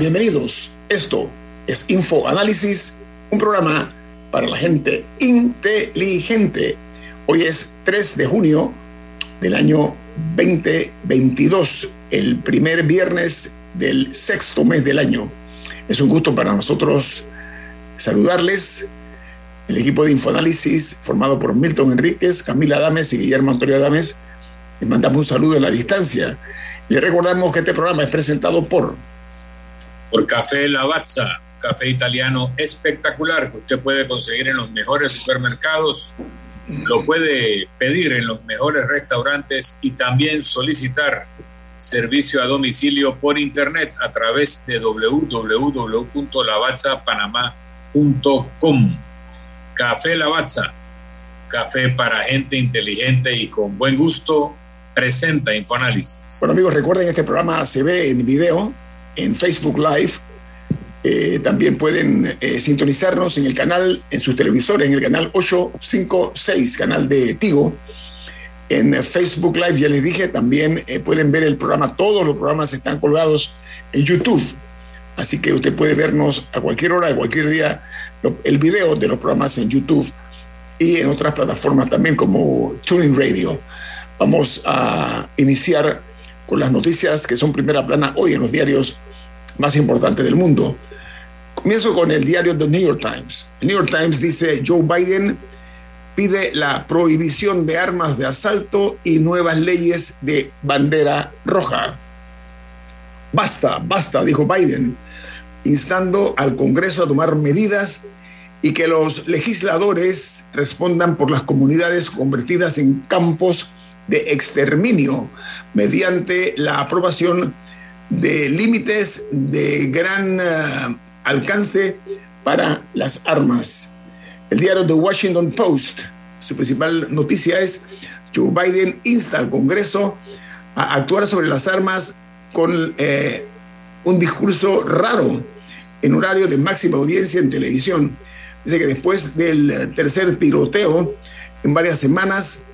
Bienvenidos. Esto es Info Análisis, un programa para la gente inteligente. Hoy es 3 de junio del año 2022, el primer viernes del sexto mes del año. Es un gusto para nosotros saludarles. El equipo de Infoanálisis, formado por Milton Enríquez, Camila Adames y Guillermo Antonio Adames, les mandamos un saludo en la distancia. Les recordamos que este programa es presentado por por Café Lavazza, café italiano espectacular que usted puede conseguir en los mejores supermercados, lo puede pedir en los mejores restaurantes y también solicitar servicio a domicilio por internet a través de www.lavazzapanamá.com. Café Lavazza, café para gente inteligente y con buen gusto, presenta Infoanálisis. Bueno amigos, recuerden este programa se ve en video en Facebook Live. Eh, también pueden eh, sintonizarnos en el canal, en sus televisores, en el canal 856, canal de Tigo. En Facebook Live, ya les dije, también eh, pueden ver el programa, todos los programas están colgados en YouTube. Así que usted puede vernos a cualquier hora, a cualquier día, el video de los programas en YouTube y en otras plataformas también como Tuning Radio. Vamos a iniciar con las noticias que son primera plana hoy en los diarios más importantes del mundo. Comienzo con el diario The New York Times. El New York Times dice, Joe Biden pide la prohibición de armas de asalto y nuevas leyes de bandera roja. Basta, basta, dijo Biden, instando al Congreso a tomar medidas y que los legisladores respondan por las comunidades convertidas en campos de exterminio mediante la aprobación de límites de gran eh, alcance para las armas. El diario The Washington Post, su principal noticia es Joe Biden insta al Congreso a actuar sobre las armas con eh, un discurso raro en horario de máxima audiencia en televisión. Dice que después del tercer tiroteo en varias semanas,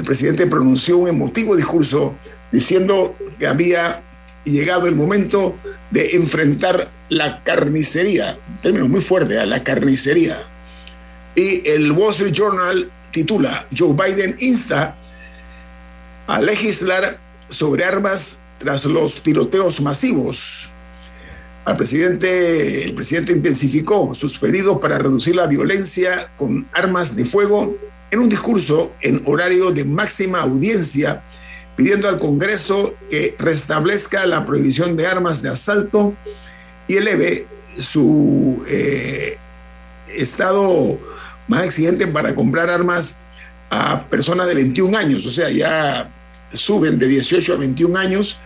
el presidente pronunció un emotivo discurso diciendo que había llegado el momento de enfrentar la carnicería, término muy fuerte, ¿eh? la carnicería. Y el Wall Street Journal titula, Joe Biden insta a legislar sobre armas tras los tiroteos masivos. El presidente intensificó sus pedidos para reducir la violencia con armas de fuego en un discurso en horario de máxima audiencia, pidiendo al Congreso que restablezca la prohibición de armas de asalto y eleve su eh, estado más exigente para comprar armas a personas de 21 años, o sea, ya suben de 18 a 21 años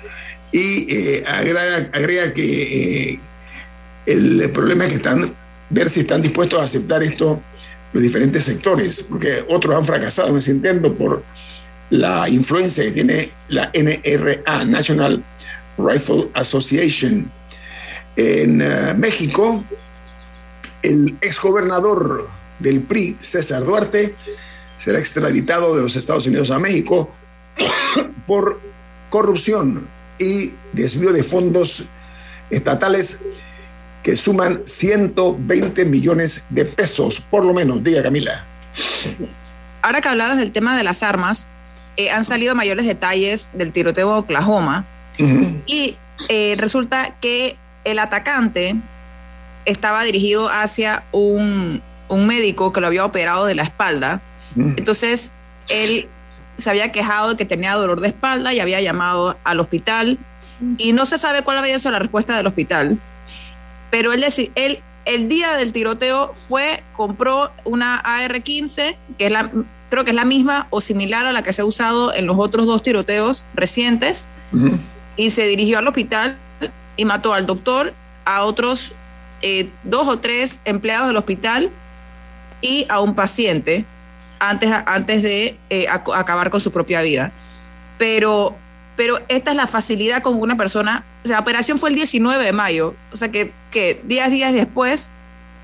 y eh, agrega, que eh, el problema es que están, ver si están dispuestos a aceptar esto los diferentes sectores, porque otros han fracasado en ese intento por la influencia que tiene la NRA, National Rifle Association. En eh, México, el exgobernador del PRI, César Duarte, será extraditado de los Estados Unidos a México por corrupción y desvío de fondos estatales que suman 120 millones de pesos, por lo menos, diga Camila. Ahora que hablabas del tema de las armas, eh, han salido mayores detalles del tiroteo de Oklahoma y eh, resulta que el atacante estaba dirigido hacia un, un médico que lo había operado de la espalda. Entonces, él se había quejado de que tenía dolor de espalda y había llamado al hospital y no se sabe cuál había sido la respuesta del hospital. Pero él, él el día del tiroteo fue, compró una AR-15, que es la, creo que es la misma o similar a la que se ha usado en los otros dos tiroteos recientes, Ujú. y se dirigió al hospital y mató al doctor, a otros eh, dos o tres empleados del hospital y a un paciente antes, antes de eh, ac- acabar con su propia vida. Pero, pero esta es la facilidad con una persona. La operación fue el 19 de mayo, o sea que, que días, días después,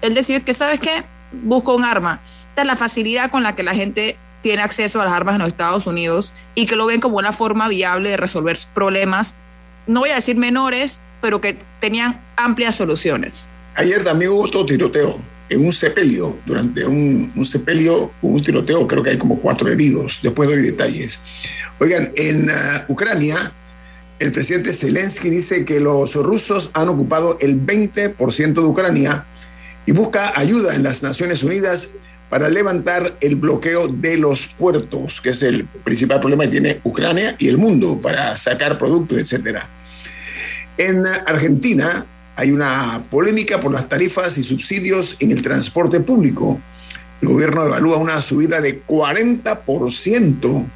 él decidió que, ¿sabes qué? Busco un arma. Esta es la facilidad con la que la gente tiene acceso a las armas en los Estados Unidos y que lo ven como una forma viable de resolver problemas, no voy a decir menores, pero que tenían amplias soluciones. Ayer también hubo otro tiroteo en un sepelio. Durante un, un sepelio un tiroteo, creo que hay como cuatro heridos. Después doy detalles. Oigan, en ah, Ucrania, el presidente Zelensky dice que los rusos han ocupado el 20% de Ucrania y busca ayuda en las Naciones Unidas para levantar el bloqueo de los puertos, que es el principal problema que tiene Ucrania y el mundo para sacar productos, etcétera. En Argentina hay una polémica por las tarifas y subsidios en el transporte público. El gobierno evalúa una subida de 40%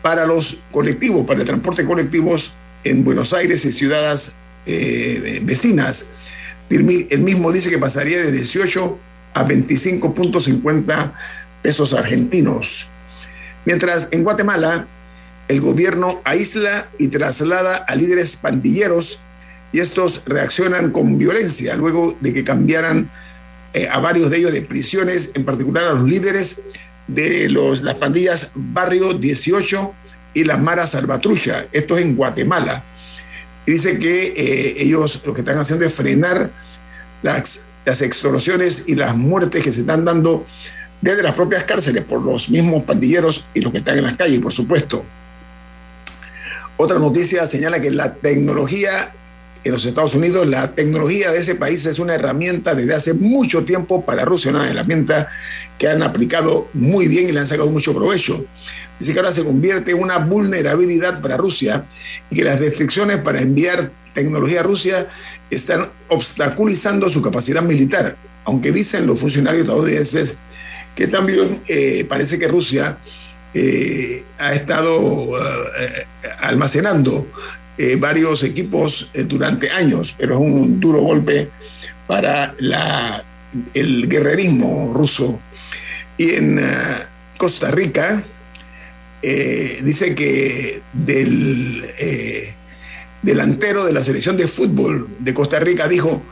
para los colectivos, para el transporte colectivos en Buenos Aires y ciudades eh, vecinas. El mi- el mismo dice que pasaría de 18 a 25.50 pesos argentinos. Mientras en Guatemala el gobierno aísla y traslada a líderes pandilleros y estos reaccionan con violencia luego de que cambiaran eh, a varios de ellos de prisiones, en particular a los líderes de los, las pandillas Barrio 18 y las Maras Salvatrucha. Esto es en Guatemala. Y dice que eh, ellos lo que están haciendo es frenar las, las extorsiones y las muertes que se están dando desde las propias cárceles por los mismos pandilleros y los que están en las calles, por supuesto. Otra noticia señala que la tecnología en los Estados Unidos, la tecnología de ese país es una herramienta desde hace mucho tiempo para Rusia, una herramienta que han aplicado muy bien y le han sacado mucho provecho. Dice que ahora se convierte en una vulnerabilidad para Rusia y que las restricciones para enviar tecnología a Rusia están obstaculizando su capacidad militar, aunque dicen los funcionarios estadounidenses que también eh, parece que Rusia eh, ha estado eh, almacenando eh, varios equipos eh, durante años, pero es un duro golpe para el guerrerismo ruso. Y en uh, Costa Rica eh, dice que del eh, delantero de la selección de fútbol de Costa Rica dijo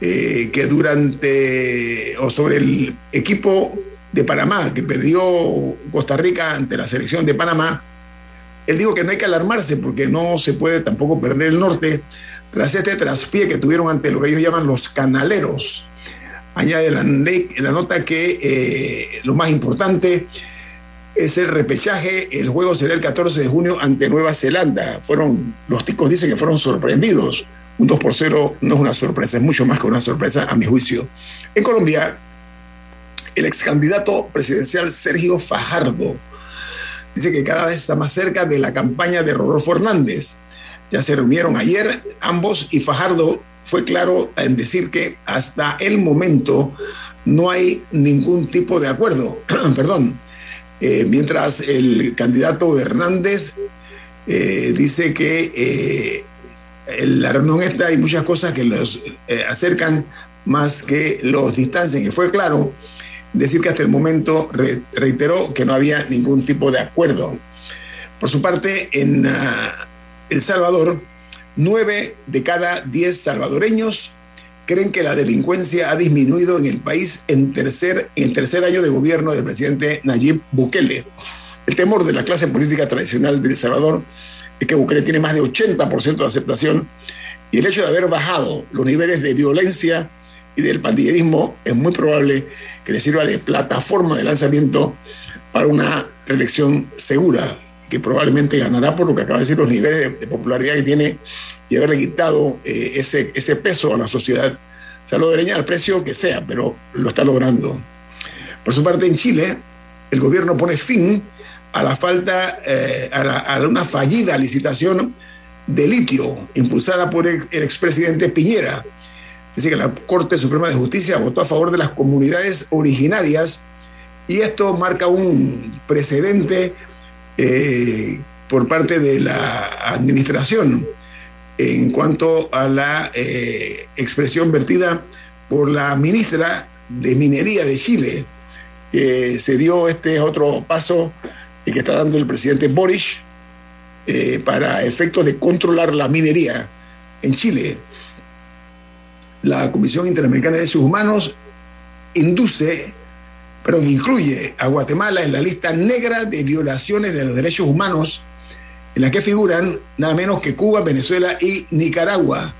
eh, que durante o sobre el equipo de Panamá que perdió Costa Rica ante la selección de Panamá, él dijo que no hay que alarmarse porque no se puede tampoco perder el norte tras este traspié que tuvieron ante lo que ellos llaman los canaleros. Añade la, la nota que eh, lo más importante es el repechaje. El juego será el 14 de junio ante Nueva Zelanda. Fueron, los ticos dicen que fueron sorprendidos. Un 2 por 0 no es una sorpresa, es mucho más que una sorpresa a mi juicio. En Colombia, el ex candidato presidencial Sergio Fajardo dice que cada vez está más cerca de la campaña de Rodolfo Hernández. Ya se reunieron ayer ambos y Fajardo fue claro en decir que hasta el momento no hay ningún tipo de acuerdo. Perdón. Eh, mientras el candidato Hernández eh, dice que eh, la reunión esta hay muchas cosas que los acercan más que los distancian. Y fue claro decir que hasta el momento re reiteró que no había ningún tipo de acuerdo. Por su parte, en uh, El Salvador, nueve de cada diez salvadoreños creen que la delincuencia ha disminuido en el país en, tercer, en el tercer año de gobierno del presidente Nayib Bukele. El temor de la clase política tradicional de El Salvador es que Bukele tiene más de 80% de aceptación y el hecho de haber bajado los niveles de violencia y del pandillerismo es muy probable que le sirva de plataforma de lanzamiento para una reelección segura, que probablemente ganará por lo que acaba de decir los niveles de, de popularidad que tiene y haberle quitado eh, ese, ese peso a la sociedad leña al precio que sea, pero lo está logrando. Por su parte, en Chile, el gobierno pone fin a la falta, eh, a, una fallida licitación de litio impulsada por el, expresidente Piñera. Dice que la Corte Suprema de Justicia votó a favor de las comunidades originarias y esto marca un precedente eh, por parte de la administración en cuanto a la eh, expresión vertida por la ministra de Minería de Chile, que se dio este otro paso que está dando el presidente Boris eh, para efectos de controlar la minería en Chile. La Comisión Interamericana de Derechos Humanos induce, pero incluye a Guatemala en la lista negra de violaciones de los derechos humanos, en la que figuran nada menos que Cuba, Venezuela y Nicaragua.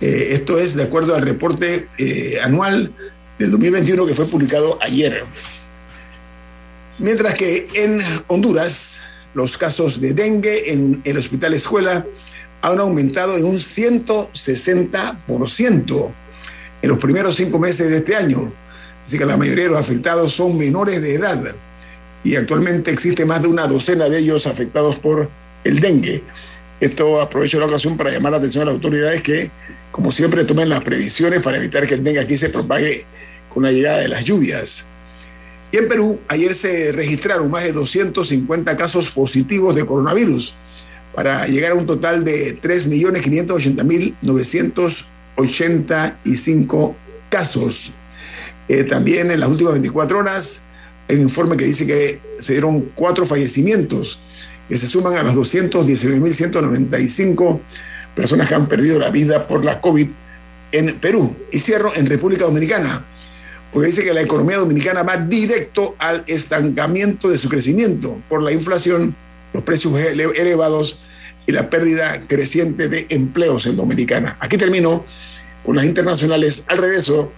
Eh, esto es de acuerdo al reporte eh, anual del 2021 que fue publicado ayer. Mientras que en Honduras los casos de dengue en el hospital escuela han aumentado en un 160% en los primeros cinco meses de este año. Así que la mayoría de los afectados son menores de edad y actualmente existe más de una docena de ellos afectados por el dengue. Esto aprovecho la ocasión para llamar la atención a las autoridades que, como siempre, tomen las previsiones para evitar que el dengue aquí se propague con la llegada de las lluvias. Y en Perú, ayer se registraron más de 250 casos positivos de coronavirus, para llegar a un total de 3.580.985 casos. Eh, también en las últimas 24 horas, hay un informe que dice que se dieron cuatro fallecimientos, que se suman a las 219.195 personas que han perdido la vida por la COVID en Perú. Y cierro en República Dominicana porque dice que la economía dominicana va directo al estancamiento de su crecimiento por la inflación, los precios elevados y la pérdida creciente de empleos en Dominicana. Aquí termino con las internacionales. Al regreso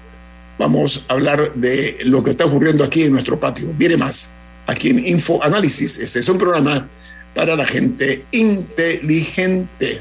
vamos a hablar de lo que está ocurriendo aquí en nuestro patio. Viene más aquí en Info Análisis. Este es un programa para la gente inteligente.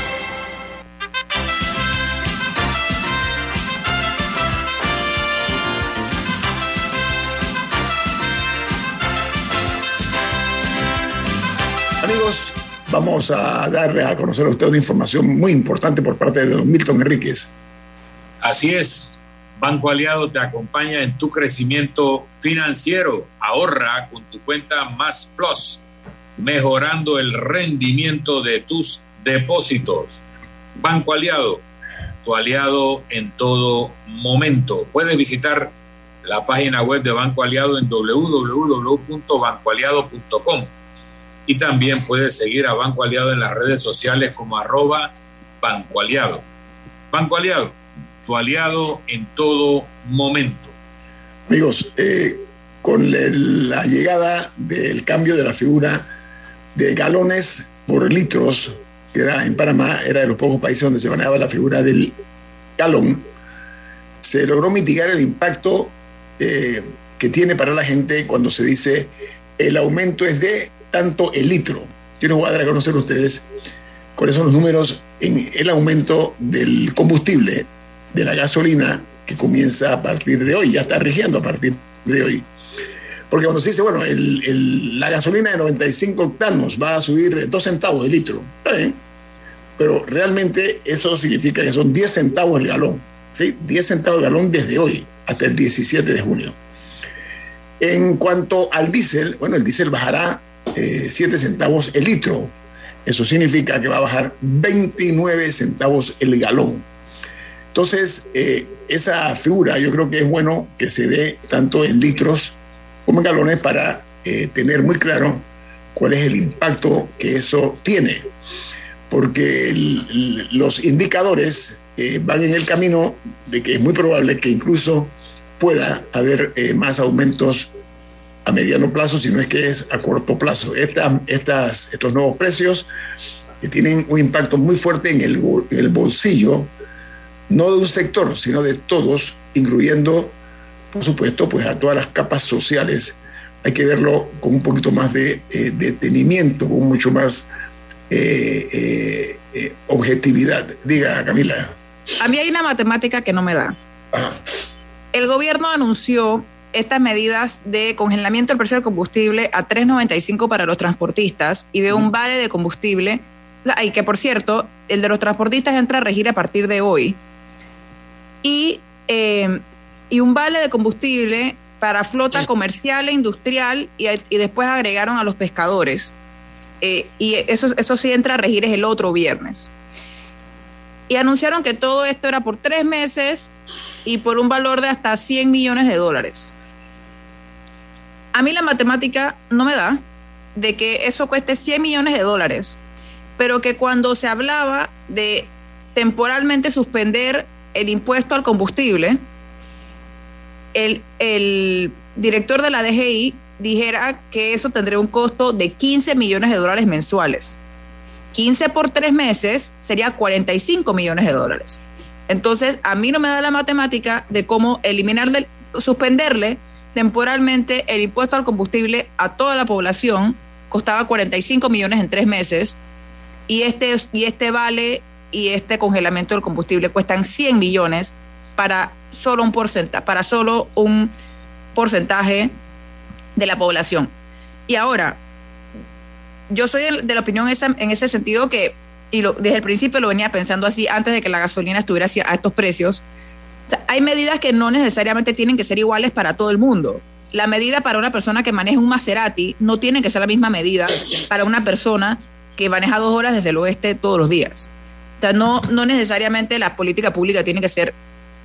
Vamos a darle a conocer a usted una información muy importante por parte de don Milton Enríquez. Así es. Banco Aliado te acompaña en tu crecimiento financiero. Ahorra con tu cuenta Más Plus, mejorando el rendimiento de tus depósitos. Banco Aliado, tu aliado en todo momento. Puedes visitar la página web de Banco Aliado en www.bancoaliado.com y también puedes seguir a Banco Aliado en las redes sociales como arroba Banco Aliado. Banco Aliado, tu aliado en todo momento. Amigos, eh, con la llegada del cambio de la figura de galones por litros, que era en Panamá, era de los pocos países donde se manejaba la figura del galón, se logró mitigar el impacto eh, que tiene para la gente cuando se dice el aumento es de tanto el litro. Yo no voy a dar ustedes cuáles son los números en el aumento del combustible, de la gasolina, que comienza a partir de hoy, ya está rigiendo a partir de hoy. Porque cuando se dice, bueno, la gasolina de 95 octanos va a subir 2 centavos de litro, está bien, pero realmente eso significa que son 10 centavos el galón, ¿sí? 10 centavos el galón desde hoy hasta el 17 de junio. En cuanto al diésel, bueno, el diésel bajará 7 eh, centavos el litro. Eso significa que va a bajar 29 centavos el galón. Entonces, eh, esa figura yo creo que es bueno que se dé tanto en litros como en galones para eh, tener muy claro cuál es el impacto que eso tiene. Porque los indicadores eh, van en el camino de que es muy probable que incluso pueda haber más aumentos a mediano plazo, si no es que es a corto plazo. estas, estos nuevos precios que tienen un impacto muy fuerte en el, en el bolsillo, no de un sector, sino de todos, incluyendo por supuesto, pues a todas las capas sociales hay que verlo con un poquito más de eh, detenimiento, con mucho más eh, eh, objetividad. Diga, Camila. A mí hay una matemática que no me da. El gobierno anunció estas medidas de congelamiento del precio del combustible a 3.95 para los transportistas y de un vale de combustible, y que por cierto, el de los transportistas entra a regir a partir de hoy. Y y un vale de combustible para flota comercial e industrial y, después agregaron a los pescadores. Eh, y eso, eso sí entra a regir es el otro viernes. Y anunciaron que todo esto era por tres meses y por un valor de hasta 100 millones de dólares. A mí la matemática no me da de que eso cueste 100 millones de dólares, pero que cuando se hablaba de temporalmente suspender el impuesto al combustible, el, director de la DGI dijera que eso tendría un costo de 15 millones de dólares mensuales. 15 por tres meses sería 45 millones de dólares. Entonces, a mí no me da la matemática de cómo eliminar, suspenderle temporalmente el impuesto al combustible a toda la población, costaba 45 millones en tres meses, y este, y este vale y este congelamiento del combustible cuestan 100 millones para solo un porcentaje, para solo un porcentaje de la población. Y ahora, yo soy de la opinión en ese sentido que, y desde el principio lo venía pensando así, antes de que la gasolina estuviera a estos precios, hay medidas que no necesariamente tienen que ser iguales para todo el mundo. La medida para una persona que maneja un Maserati no tiene que ser la misma medida para una persona que maneja dos horas desde el oeste todos los días. O sea, no, no necesariamente la política pública tiene que ser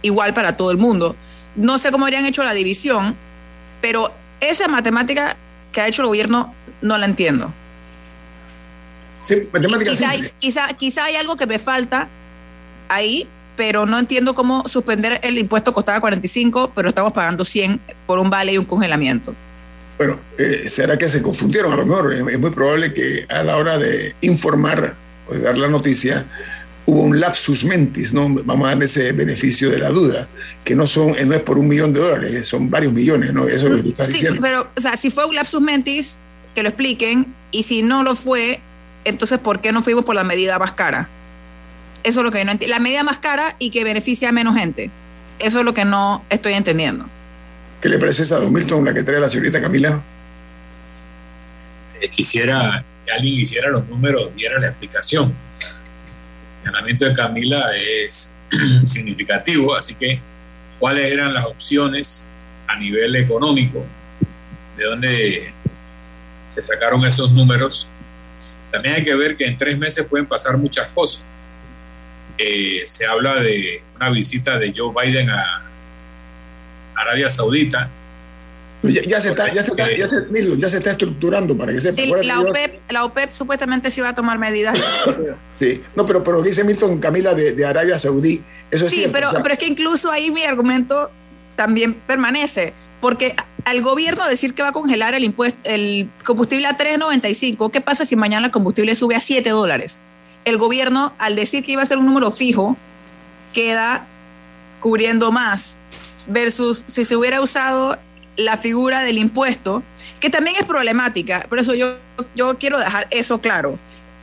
igual para todo el mundo. No sé cómo habrían hecho la división, pero esa matemática que ha hecho el gobierno no la entiendo. Sí, matemática quizá, quizá, hay algo que me falta ahí, pero no entiendo cómo suspender el impuesto costaba 45, pero estamos pagando 100 por un vale y un congelamiento. Bueno, eh, ¿será que se confundieron? A lo mejor es muy probable que a la hora de informar o de dar la noticia, hubo un lapsus mentis, ¿no? Vamos a darle ese beneficio de la duda, que no son, no es por un millón de dólares, son varios millones, ¿no? Eso es lo que tú estás sí, Pero, o sea, si fue un lapsus mentis, que lo expliquen, y si no lo fue, entonces, ¿por qué no fuimos por la medida más cara? Eso es lo que no entiendo. La medida más cara y que beneficia a menos gente. Eso es lo que no estoy entendiendo. ¿Qué le parece esa, Don Milton, la que trae la señorita Camila? Eh, quisiera que alguien hiciera los números, diera la explicación ganamiento de Camila es significativo, así que cuáles eran las opciones a nivel económico, de dónde se sacaron esos números. También hay que ver que en tres meses pueden pasar muchas cosas. Eh, se habla de una visita de Joe Biden a Arabia Saudita. Ya, se está, ya, se está, ya, se, ya se está estructurando para que sepa. Sí, la, OPEP, la OPEP supuestamente sí va a tomar medidas. sí, no, pero, pero dice Milton Camila de, de Arabia Saudí, eso es Sí, pero, pero es que incluso ahí mi argumento también permanece, porque al gobierno decir que va a congelar el impuesto, el combustible a 3.95, ¿qué pasa si mañana el combustible sube a 7 dólares? El gobierno, al decir que iba a ser un número fijo, queda cubriendo más versus si se hubiera usado la figura del impuesto, que también es problemática, por eso yo, yo quiero dejar eso claro.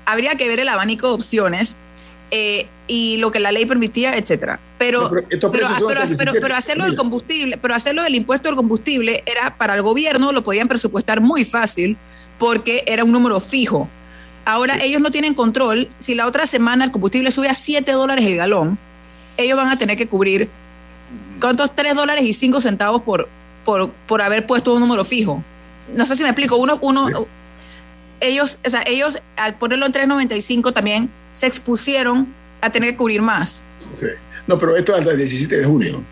Habría que ver el abanico de opciones eh, y lo que la ley permitía, etcétera. Pero, pero, hacerlo del combustible, pero hacerlo del impuesto del combustible era para el gobierno, lo podían presupuestar muy fácil porque era un número fijo. Ahora ellos no tienen control. Si la otra semana el combustible sube a 7 dólares el galón, ellos van a tener que cubrir ¿cuántos? 3 dólares y 5 centavos por, por, por haber puesto un número fijo. No sé si me explico. Uno, uno, ellos, o sea, ellos al ponerlo en 3.95 también se expusieron a tener que cubrir más. Sí. No, pero esto es hasta el 17 de junio.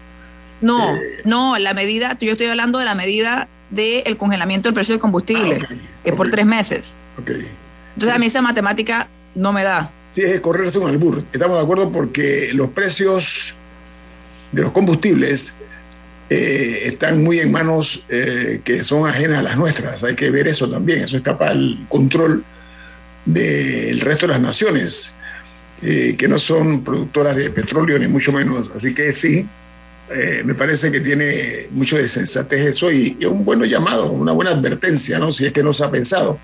No, eh, no, la medida, yo estoy hablando de la medida del congelamiento del precio del combustible, ah, que es por tres meses. Okay. Entonces a mí esa matemática no me da. Sí, es correrse un albur. Estamos de acuerdo porque los precios de los combustibles eh, están muy en manos eh, que son ajenas a las nuestras. Hay que ver eso también. Eso escapa al control del resto de las naciones, eh, que no son productoras de petróleo ni mucho menos. Así que sí, me parece que tiene mucho de sensatez eso y, y, un buen llamado, una buena advertencia, ¿no? Si es que no se ha pensado,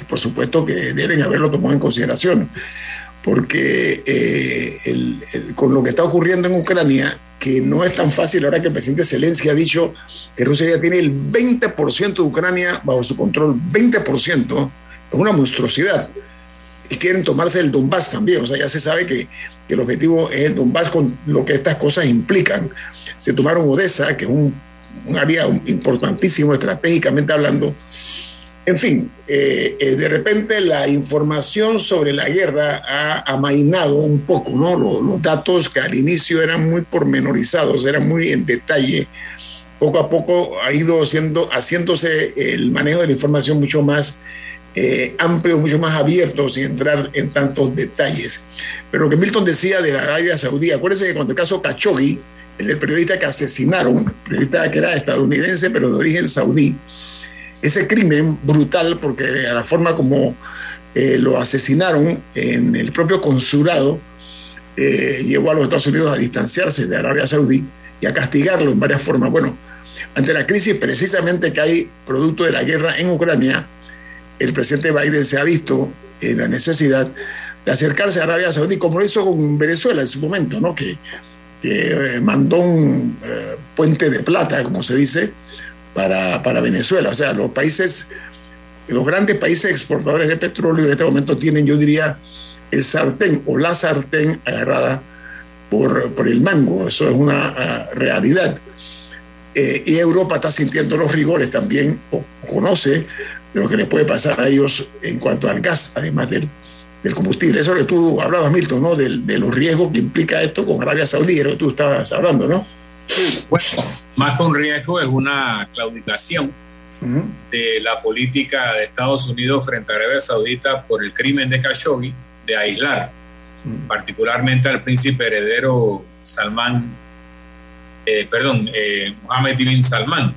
que por supuesto que deben haberlo tomado en consideración porque eh, con lo que está ocurriendo en Ucrania, que no es tan fácil ahora que el presidente Zelensky ha dicho que Rusia ya tiene el 20% de Ucrania bajo su control, 20%, es una monstruosidad. Y quieren tomarse el Donbass también, o sea, ya se sabe que, que el objetivo es el Donbass con lo que estas cosas implican. Se tomaron Odessa, que es un, un área importantísimo estratégicamente hablando, en fin, eh, eh, de repente la información sobre la guerra ha amainado un poco, ¿no? Los, datos que al inicio eran muy pormenorizados, eran muy en detalle, poco a poco ha ido siendo, haciéndose el manejo de la información mucho más eh, amplio, mucho más abierto, sin entrar en tantos detalles. Pero lo que Milton decía de la Arabia Saudí, acuérdense que cuando el caso Khashoggi, el periodista que asesinaron, periodista que era estadounidense pero de origen saudí, ese crimen brutal, porque a la forma como eh, lo asesinaron en el propio consulado, eh, llevó a los Estados Unidos a distanciarse de Arabia Saudí y a castigarlo en varias formas. Bueno, ante la crisis precisamente que hay producto de la guerra en Ucrania, el presidente Biden se ha visto en la necesidad de acercarse a Arabia Saudí, como lo hizo con Venezuela en su momento, ¿no? que, eh, mandó un puente de plata, como se dice, para, para Venezuela. O sea, los países, los grandes países exportadores de petróleo en este momento tienen, yo diría, el sartén o la sartén agarrada por, por el mango. Eso es una ah, realidad. Eh, y Europa está sintiendo los rigores también, o conoce lo que le puede pasar a ellos en cuanto al gas, además del, del combustible. Eso que tú hablabas, Milton, ¿no? De, de, los riesgos que implica esto con Arabia Saudí, lo que tú estabas hablando, ¿no? Bueno, más que un riesgo es una claudicación de la política de Estados Unidos frente a Arabia Saudita por el crimen de Khashoggi de aislar, particularmente al príncipe heredero Salman, eh, perdón, eh, Mohammed bin Salman.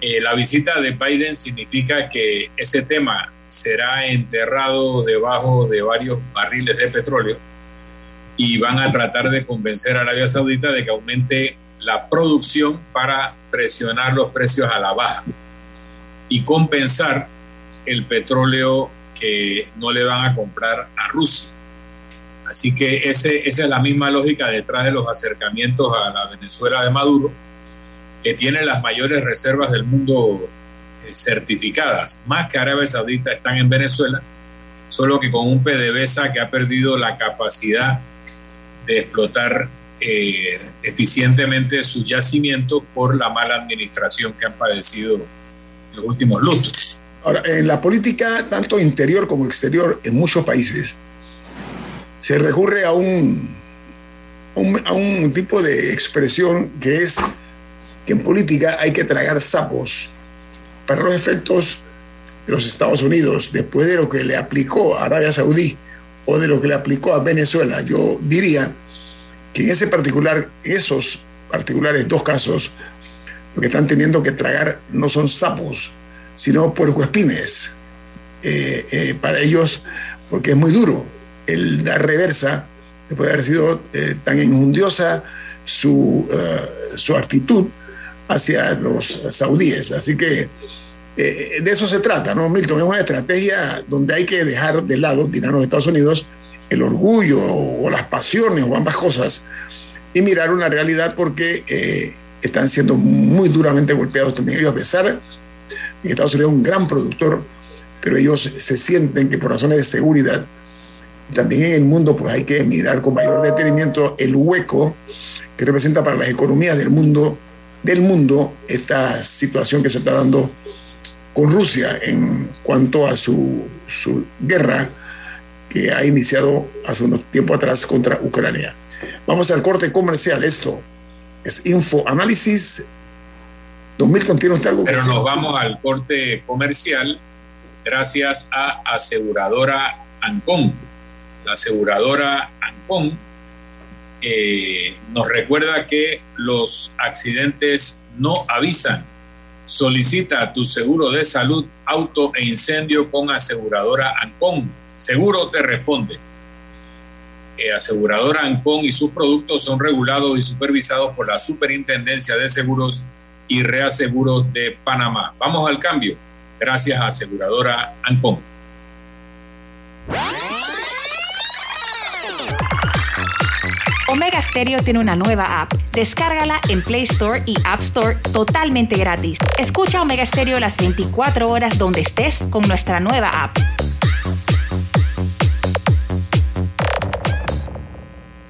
Eh, la visita de Biden significa que ese tema será enterrado debajo de varios barriles de petróleo y van a tratar de convencer a Arabia Saudita de que aumente la producción para presionar los precios a la baja y compensar el petróleo que no le van a comprar a Rusia. Así que esa es la misma lógica detrás de los acercamientos a la Venezuela de Maduro, que tiene las mayores reservas del mundo eh, certificadas, más que Arabia Saudita están en Venezuela, solo que con un PDVSA que ha perdido la capacidad de explotar eh, eficientemente su yacimiento por la mala administración que han padecido los últimos lustros. Ahora, en la política, tanto interior como exterior, en muchos países, se recurre a un, a un tipo de expresión que es que en política hay que tragar sapos para los efectos de los Estados Unidos, después de lo que le aplicó a Arabia Saudí o de lo que le aplicó a Venezuela, yo diría que en ese particular, esos particulares dos casos, lo que están teniendo que tragar no son sapos, sino puercoespines. Eh, eh, para ellos, porque es muy duro el dar reversa, después de haber sido eh, tan injundiosa su, su actitud hacia los saudíes. Así que de eso se trata, ¿no, Milton? Es una estrategia donde hay que dejar de lado, dirán los Estados Unidos, el orgullo o las pasiones o ambas cosas y mirar una realidad porque están siendo muy duramente golpeados también ellos, a pesar de que Estados Unidos es un gran productor, pero ellos se sienten que por razones de seguridad, también en el mundo, pues hay que mirar con mayor detenimiento el hueco que representa para las economías del mundo, del mundo esta situación que se está dando con Rusia en cuanto a su, su guerra que ha iniciado hace unos tiempo atrás contra Ucrania. Vamos al corte comercial. Esto es Info Análisis 2000 contiene usted algo Pero nos vamos al corte comercial gracias a aseguradora Ancon. La aseguradora Ancon eh, nos recuerda que los accidentes no avisan. Solicita tu seguro de salud, auto e incendio con aseguradora Ancon. Seguro te responde. Eh, aseguradora Ancon y sus productos son regulados y supervisados por la Superintendencia de Seguros y Reaseguros de Panamá. Vamos al cambio. Gracias a aseguradora Ancon. Omega Stereo tiene una nueva app. Descárgala en Play Store y App Store totalmente gratis. Escucha Omega Stereo las 24 horas donde estés con nuestra nueva app.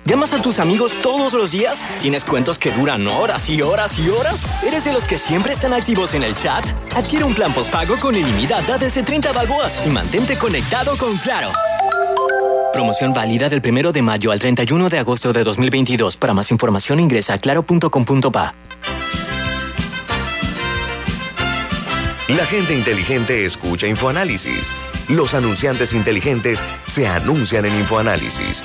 ¿Llamas a tus amigos todos los días? ¿Tienes cuentos que duran horas y horas y horas? ¿Eres de los que siempre están activos en el chat? Adquiere un plan postpago con ilimitada desde 30 balboas y mantente conectado con Claro. Promoción válida del 1 de mayo al 31 de agosto de 2022. Para más información ingresa a claro.com.pa. La gente inteligente escucha InfoAnálisis. Los anunciantes inteligentes se anuncian en InfoAnálisis.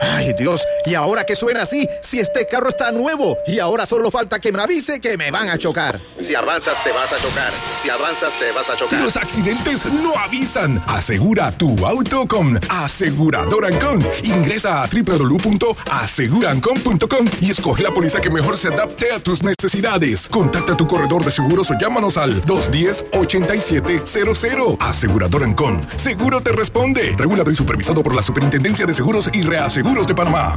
Ay, Dios, ¿y ahora qué suena así? Si este carro está nuevo y ahora solo falta que me avise que me van a chocar. Si avanzas te vas a chocar. Si avanzas te vas a chocar. Los accidentes no avisan. Asegura tu auto con Aseguradora Ancon. Ingresa a www.asegurancon.com y escoge la póliza que mejor se adapte a tus necesidades. Contacta a tu corredor de seguros o llámanos al 210-8700. Aseguradora Ancon. Seguro te responde. Regulado y supervisado por la Superintendencia de Seguros y Reaseguros de Panamá.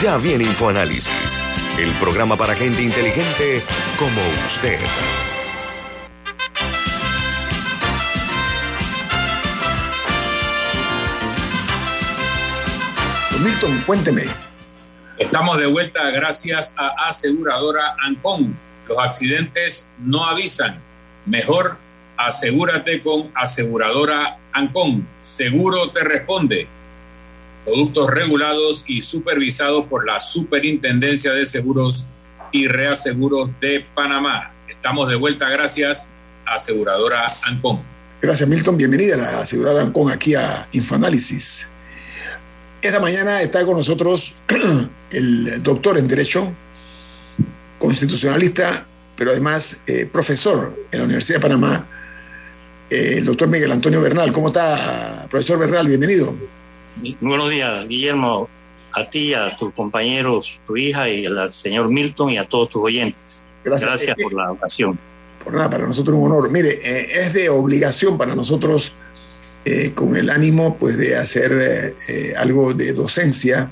Ya viene InfoAnálisis, el programa para gente inteligente como usted. Milton, cuénteme. Estamos de vuelta gracias a aseguradora Ancon. Los accidentes no avisan. Mejor asegúrate con aseguradora Ancon. Seguro te responde. Productos regulados y supervisados por la Superintendencia de Seguros y Reaseguros de Panamá. Estamos de vuelta gracias aseguradora Ancon. Gracias, Milton. Bienvenida a la aseguradora Ancon aquí a Infoanálisis. Esta mañana está con nosotros el doctor en Derecho, constitucionalista, pero además eh, profesor en la Universidad de Panamá, el doctor Miguel Antonio Bernal. ¿Cómo está, profesor Bernal? Bienvenido. Buenos días, Guillermo, a ti, a tus compañeros, tu hija y al señor Milton y a todos tus oyentes. Gracias, Gracias por la ocasión. Por nada, para nosotros un honor. Mire, eh, es de obligación para nosotros eh, con el ánimo pues, de hacer eh, eh, algo de docencia.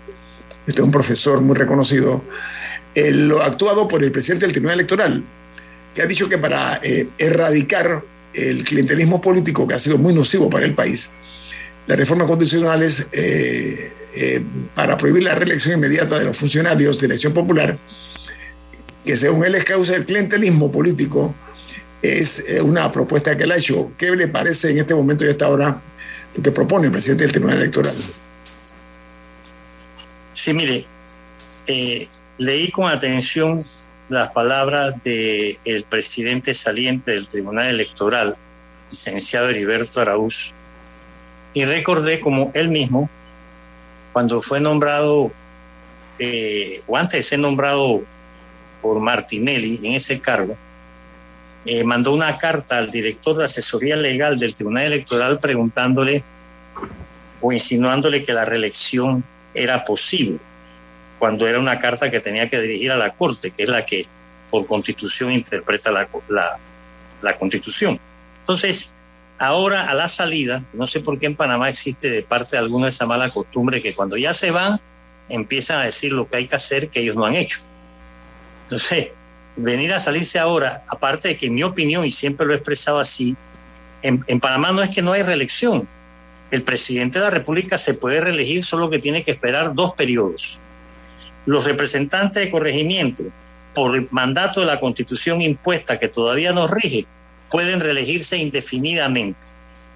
Este es un profesor muy reconocido, lo actuado por el presidente del Tribunal Electoral, que ha dicho que para erradicar el clientelismo político que ha sido muy nocivo para el país, las reformas constitucionales eh, para prohibir la reelección inmediata de los funcionarios de elección popular, que según él es causa del clientelismo político, es eh, una propuesta que él ha hecho. ¿Qué le parece en este momento y hasta ahora lo que propone el presidente del Tribunal Electoral? Sí, mire, eh, leí con atención las palabras del el presidente saliente del Tribunal Electoral, licenciado Heriberto Araúz, y recordé como él mismo, cuando fue nombrado, eh, o antes de ser nombrado por Martinelli en ese cargo, eh, mandó una carta al director de asesoría legal del Tribunal Electoral preguntándole o insinuándole que la reelección era posible, cuando era una carta que tenía que dirigir a la Corte, que es la que por constitución interpreta la, la, la constitución. Entonces, ahora a la salida, no sé por qué en Panamá existe de parte de alguna esa mala costumbre que cuando ya se van, empiezan a decir lo que hay que hacer que ellos no han hecho. Entonces, venir a salirse ahora, aparte de que en mi opinión, y siempre lo he expresado así, en, en, Panamá no es que no hay reelección. El presidente de la República se puede reelegir, solo que tiene que esperar dos periodos. Los representantes de corregimiento, por mandato de la constitución impuesta que todavía nos rige, pueden reelegirse indefinidamente.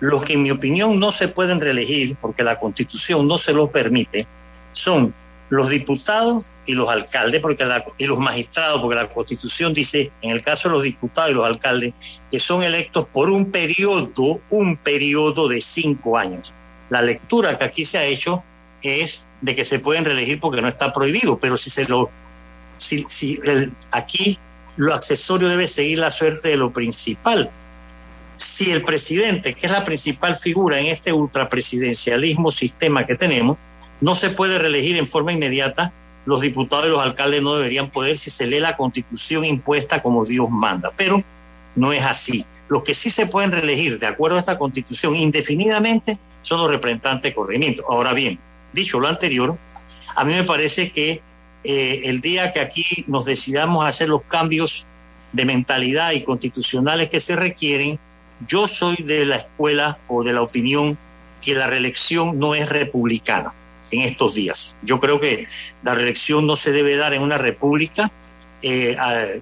Los que en mi opinión no se pueden reelegir, porque la constitución no se lo permite, son los diputados y los alcaldes porque y los magistrados, porque la constitución dice, en el caso de los diputados y los alcaldes, que son electos por un periodo, un periodo de cinco años. La lectura que aquí se ha hecho es de que se pueden reelegir porque no está prohibido, pero si se lo, si, si aquí lo accesorio debe seguir la suerte de lo principal. Si el presidente, que es la principal figura en este ultrapresidencialismo sistema que tenemos, no se puede reelegir en forma inmediata, los diputados y los alcaldes no deberían poder si se lee la constitución impuesta como Dios manda. Pero no es así. Los que sí se pueden reelegir de acuerdo a esta constitución indefinidamente son los representantes de corregimiento. Ahora bien, dicho lo anterior, a mí me parece que eh, el día que aquí nos decidamos hacer los cambios de mentalidad y constitucionales que se requieren, yo soy de la escuela o de la opinión que la reelección no es republicana en estos días. Yo creo que la reelección no se debe dar en una república eh,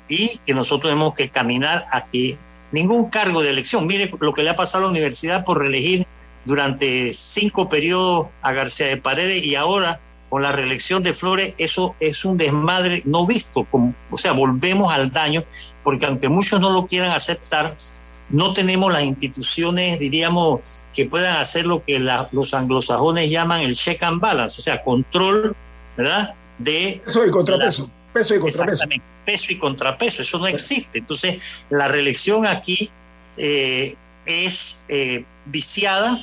y que nosotros tenemos que caminar a que ningún cargo de elección, mire lo que le ha pasado a la universidad por reelegir durante cinco periodos a García de Paredes y ahora con la reelección de Flores, eso es un desmadre no visto, como, o sea, volvemos al daño, porque aunque muchos no lo quieran aceptar, no tenemos las instituciones, diríamos, que puedan hacer lo que la, los anglosajones llaman el check and balance, o sea, control, ¿verdad? De peso y contrapeso. peso y contrapeso. Exactamente, peso y contrapeso, eso no existe. Entonces, la reelección aquí eh, es eh, viciada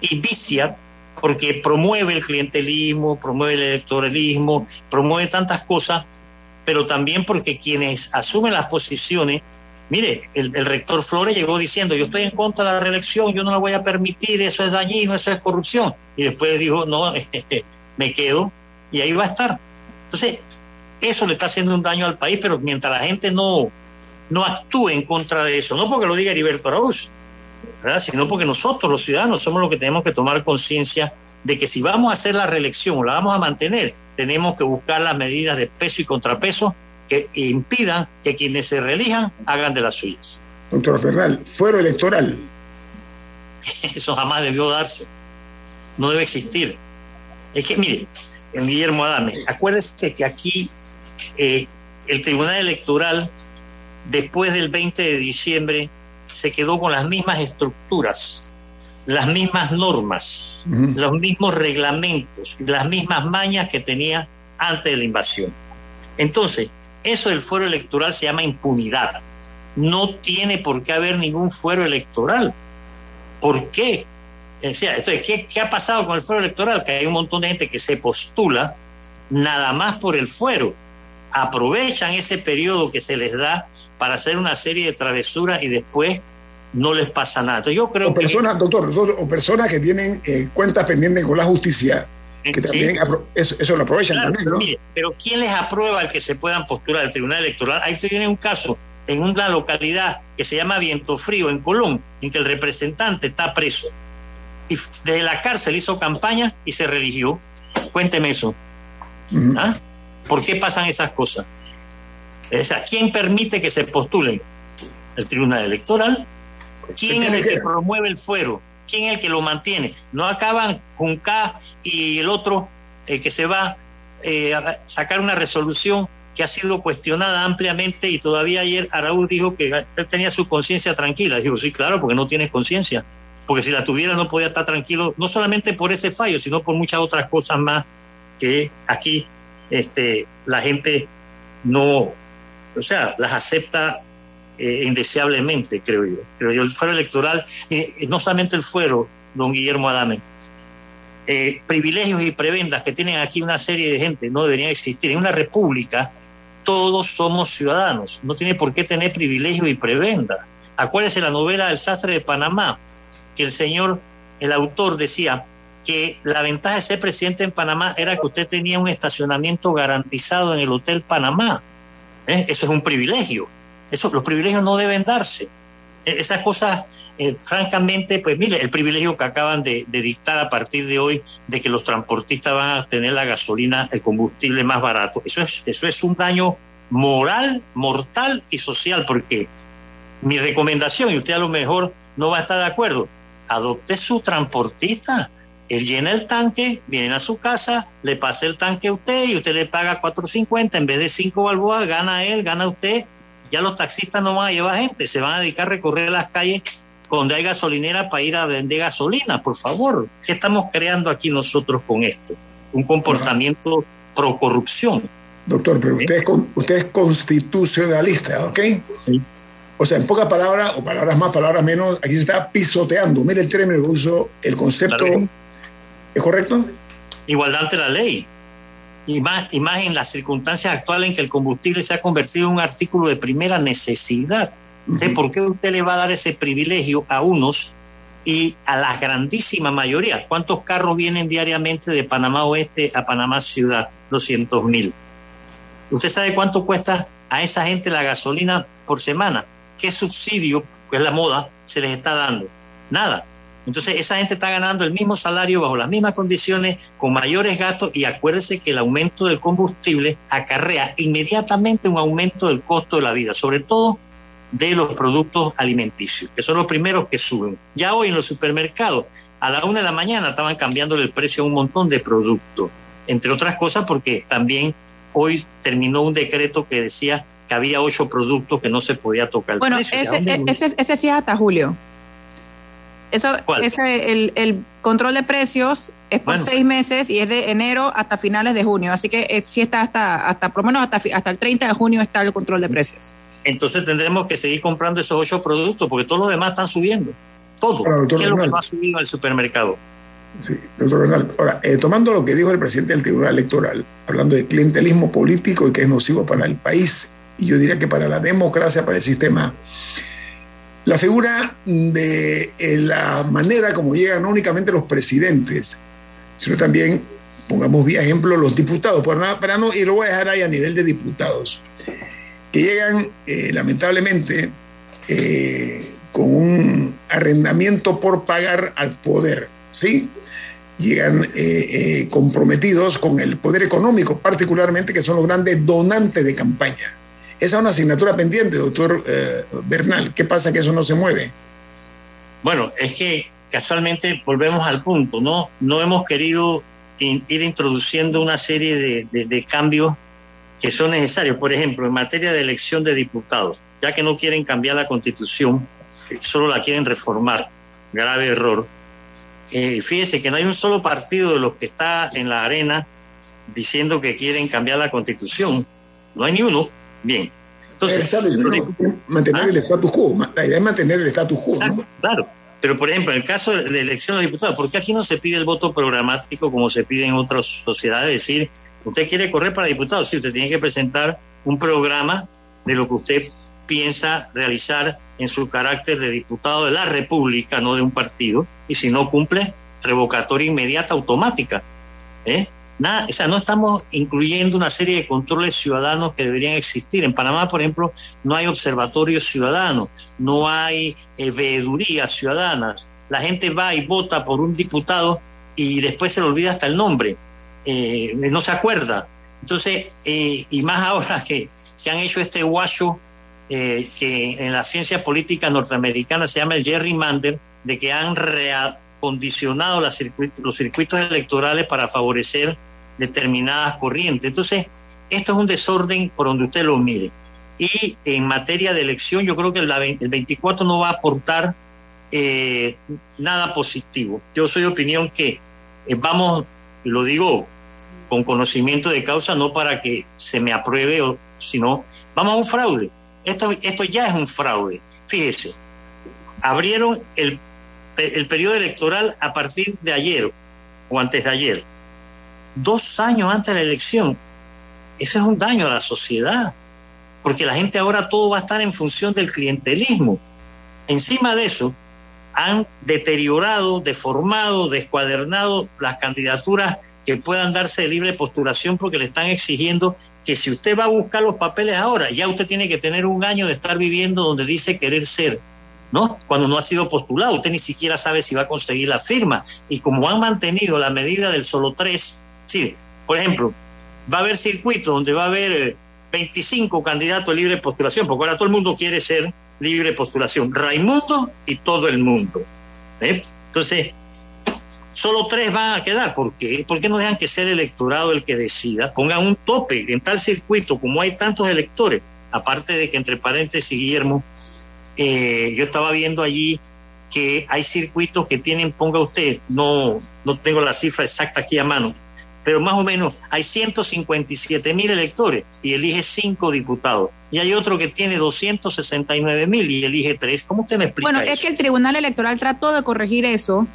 y vicia porque promueve el clientelismo, promueve el electoralismo, promueve tantas cosas, pero también porque quienes asumen las posiciones Mire, el, rector Flores llegó diciendo, yo estoy en contra de la reelección, yo no la voy a permitir, eso es dañino, eso es corrupción. Y después dijo, no, este, me quedo y ahí va a estar. Entonces, eso le está haciendo un daño al país, pero mientras la gente no, no actúe en contra de eso, no porque lo diga Heriberto Araúz, ¿verdad? sino porque nosotros los ciudadanos somos los que tenemos que tomar conciencia de que si vamos a hacer la reelección o la vamos a mantener, tenemos que buscar las medidas de peso y contrapeso que impidan que quienes se reelijan hagan de las suyas. Doctor Ferral, fuero electoral. Eso jamás debió darse. No debe existir. Es que, mire, Guillermo Adame, acuérdese que aquí eh, el Tribunal Electoral, después del 20 de diciembre, se quedó con las mismas estructuras, las mismas normas, uh -huh. los mismos reglamentos, las mismas mañas que tenía antes de la invasión. Entonces, eso del fuero electoral se llama impunidad. No tiene por qué haber ningún fuero electoral. ¿Por qué? O sea, entonces, ¿qué, ¿qué, ha pasado con el fuero electoral? Que hay un montón de gente que se postula nada más por el fuero. Aprovechan ese periodo que se les da para hacer una serie de travesuras y después no les pasa nada. Entonces, yo creo o personas, que... doctor, doctor, o personas que tienen eh, cuentas pendientes con la justicia que también eso, eso, lo aprovechan claro, también, ¿no? Mire, pero ¿quién les aprueba el que se puedan postular al Tribunal Electoral? Ahí tiene un caso en una localidad que se llama Viento Frío, en Colón, en que el representante está preso. Y desde la cárcel hizo campaña y se religió. Cuénteme eso. ¿Ah? ¿Por qué pasan esas cosas? Sea, ¿quién permite que se postulen? El Tribunal Electoral. ¿Quién es el que promueve el fuero? ¿Quién es el que lo mantiene? No acaban Junca y el otro el que se va eh, a sacar una resolución que ha sido cuestionada ampliamente y todavía ayer Araúz dijo que él tenía su conciencia tranquila. Digo, sí, claro, porque no tienes conciencia. Porque si la tuviera no podía estar tranquilo, no solamente por ese fallo, sino por muchas otras cosas más que aquí este, la gente no, o sea, las acepta eh, indeseablemente, creo yo. Pero yo, el fuero electoral, eh, no solamente el fuero, don Guillermo Adame, eh, privilegios y prebendas que tienen aquí una serie de gente no deberían existir. En una república todos somos ciudadanos, no tiene por qué tener privilegios y prebendas. Acuérdese la novela El sastre de Panamá, que el señor, el autor decía que la ventaja de ser presidente en Panamá era que usted tenía un estacionamiento garantizado en el Hotel Panamá. ¿Eh? Eso es un privilegio. Los privilegios no deben darse. E, esas cosas, eh, francamente, pues mire, el privilegio que acaban de, dictar a partir de hoy de que los transportistas van a tener la gasolina, el combustible más barato, eso es, eso es un daño moral, mortal y social, porque mi recomendación, y usted a lo mejor no va a estar de acuerdo, adopte su transportista. Él llena el tanque, viene a su casa, le pasa el tanque a usted y usted le paga 4.50 en vez de 5 balboas, gana él, gana usted. Ya los taxistas no van a llevar gente, se van a dedicar a recorrer las calles donde hay gasolinera para ir a vender gasolina, por favor. ¿Qué estamos creando aquí nosotros con esto? Un comportamiento pro corrupción. Doctor, pero usted es, usted es constitucionalista, ¿ok? O sea, en pocas palabras, o palabras más, palabras menos, aquí se está pisoteando. Mire el término que uso, el concepto. ¿Es correcto? Igualdad ante la ley. Y más, y más en las circunstancias actuales en que el combustible se ha convertido en un artículo de primera necesidad. ¿Por qué usted le va a dar ese privilegio a unos y a la grandísima mayoría? ¿Cuántos carros vienen diariamente de Panamá Oeste a Panamá Ciudad? 200 mil. ¿Usted sabe cuánto cuesta a esa gente la gasolina por semana? ¿Qué subsidio, que es la moda, se les está dando? Nada. Entonces esa gente está ganando el mismo salario bajo las mismas condiciones, con mayores gastos y acuérdese que el aumento del combustible acarrea inmediatamente un aumento del costo de la vida, sobre todo de los productos alimenticios, que son los primeros que suben. Ya hoy en los supermercados, a la una de la mañana estaban cambiándole el precio a un montón de productos, entre otras cosas porque también hoy terminó un decreto que decía que había ocho productos que no se podía tocar el bueno, precio. Ese, ese, ese sí es hasta julio. Eso, ese, el, el, control de precios es por seis meses y es de enero hasta finales de junio. Así que eh, sí está hasta, hasta por lo menos hasta, hasta el 30 de junio está el control de precios. Entonces tendremos que seguir comprando esos ocho productos porque todos los demás están subiendo. Todo. ¿Qué es lo que no ha subido al supermercado? Sí, doctor Bernal. Ahora, eh, tomando lo que dijo el presidente del Tribunal Electoral, hablando de clientelismo político y que es nocivo para el país, y yo diría que para la democracia, para el sistema, la figura de eh, la manera como llegan no únicamente los presidentes, sino también, pongamos vía ejemplo, los diputados, para, para no, y lo voy a dejar ahí a nivel de diputados, que llegan eh, lamentablemente eh, con un arrendamiento por pagar al poder, ¿sí? Llegan comprometidos con el poder económico, particularmente que son los grandes donantes de campaña. Esa es una asignatura pendiente, doctor eh, Bernal. ¿Qué pasa que eso no se mueve? Bueno, es que casualmente volvemos al punto, ¿no? No hemos querido ir introduciendo una serie de, cambios que son necesarios. Por ejemplo, en materia de elección de diputados, ya que no quieren cambiar la constitución, solo la quieren reformar. Grave error. Eh, fíjese que no hay un solo partido de los que está en la arena diciendo que quieren cambiar la constitución. No hay ni uno. Bien. Entonces, mantener el status quo, la idea es mantener el status quo. Claro, pero por ejemplo, en el caso de elección de diputados, ¿por qué aquí no se pide el voto programático como se pide en otras sociedades? Es decir, usted quiere correr para diputado, sí, usted tiene que presentar un programa de lo que usted piensa realizar en su carácter de diputado de la República, no de un partido, y si no cumple, revocatoria inmediata automática. ¿eh? O sea, no estamos incluyendo una serie de controles ciudadanos que deberían existir. En Panamá, por ejemplo, no hay observatorios ciudadanos, no hay eh, veedurías ciudadanas. La gente va y vota por un diputado y después se le olvida hasta el nombre. eh, no se acuerda. Entonces, eh, y más ahora que, que han hecho este guacho eh, que en la ciencia política norteamericana se llama el gerrymander, de que han reacondicionado los circuitos electorales para favorecer determinadas corrientes. Entonces, esto es un desorden por donde usted lo mire. Y en materia de elección, yo creo que el, 24 no va a aportar eh, nada positivo. Yo soy de opinión que eh, vamos, lo digo con conocimiento de causa, no para que se me apruebe, sino vamos a un fraude. Esto, esto ya es un fraude. Fíjese, abrieron el, el periodo electoral a partir de ayer o antes de ayer, dos años antes de la elección. Eso es un daño a la sociedad porque la gente ahora todo va a estar en función del clientelismo. Encima de eso, han deteriorado, deformado, descuadernado las candidaturas que puedan darse de libre postulación porque le están exigiendo que si usted va a buscar los papeles ahora, ya usted tiene que tener un año de estar viviendo donde dice querer ser, ¿no? Cuando no ha sido postulado, usted ni siquiera sabe si va a conseguir la firma. Y como han mantenido la medida del solo tres, sí, por ejemplo, va a haber circuitos donde va a haber eh, 25 candidatos libre postulación, porque ahora todo el mundo quiere ser libre postulación. Raimundo y todo el mundo. ¿eh? Entonces, solo tres van a quedar. ¿Por qué? ¿Por qué no dejan que sea el electorado el que decida? Pongan un tope en tal circuito, como hay tantos electores. Aparte de que, entre paréntesis, Guillermo, eh, yo estaba viendo allí que hay circuitos que tienen, ponga usted, no, no tengo la cifra exacta aquí a mano, pero más o menos hay 157 mil electores y elige cinco diputados. Y hay otro que tiene 269 mil y elige tres. ¿Cómo usted me explica Bueno, eso? es que el Tribunal Electoral trató de corregir eso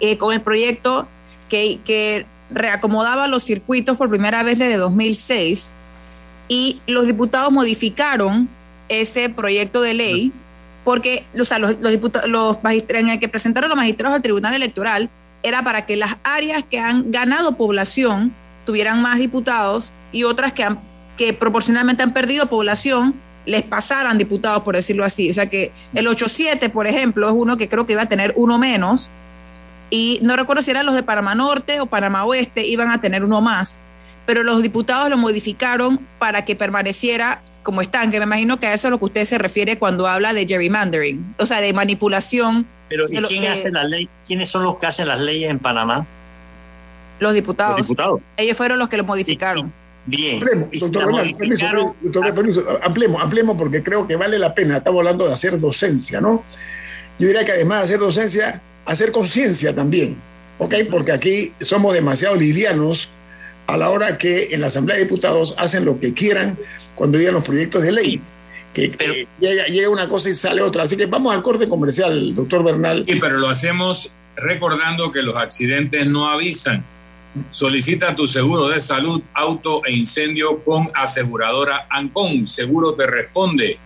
eh, con el proyecto que, que reacomodaba los circuitos por primera vez desde 2006 y los diputados modificaron ese proyecto de ley porque o sea, los, los diputados, los en el que presentaron los magistrados al Tribunal Electoral era para que las áreas que han ganado población tuvieran más diputados y otras que, han, que proporcionalmente han perdido población les pasaran diputados, por decirlo así. O sea que el 8-7, por ejemplo, es uno que creo que iba a tener uno menos. Y no recuerdo si eran los de Panamá Norte o Panamá Oeste, iban a tener uno más. Pero los diputados lo modificaron para que permaneciera como están, que me imagino que a eso es lo que usted se refiere cuando habla de gerrymandering, o sea, de manipulación pero ¿y quién eh, hace la ley? ¿Quiénes son los que hacen las leyes en Panamá? Los diputados. Los diputados. Ellos fueron los que lo modificaron. Bien. Ampliemos, ampliemos, ampliemos porque creo que vale la pena. Estamos hablando de hacer docencia, ¿no? Yo diría que además de hacer docencia, hacer conciencia también, ¿ok? Porque aquí somos demasiado livianos a la hora que en la Asamblea de Diputados hacen lo que quieran cuando llegan los proyectos de ley. Que, Pero- que llega, llega una cosa y sale otra. Así que vamos al corte comercial, doctor Bernal. Sí, pero lo hacemos recordando que los accidentes no avisan. Solicita tu seguro de salud, auto e incendio con aseguradora Ancon. Seguro te responde.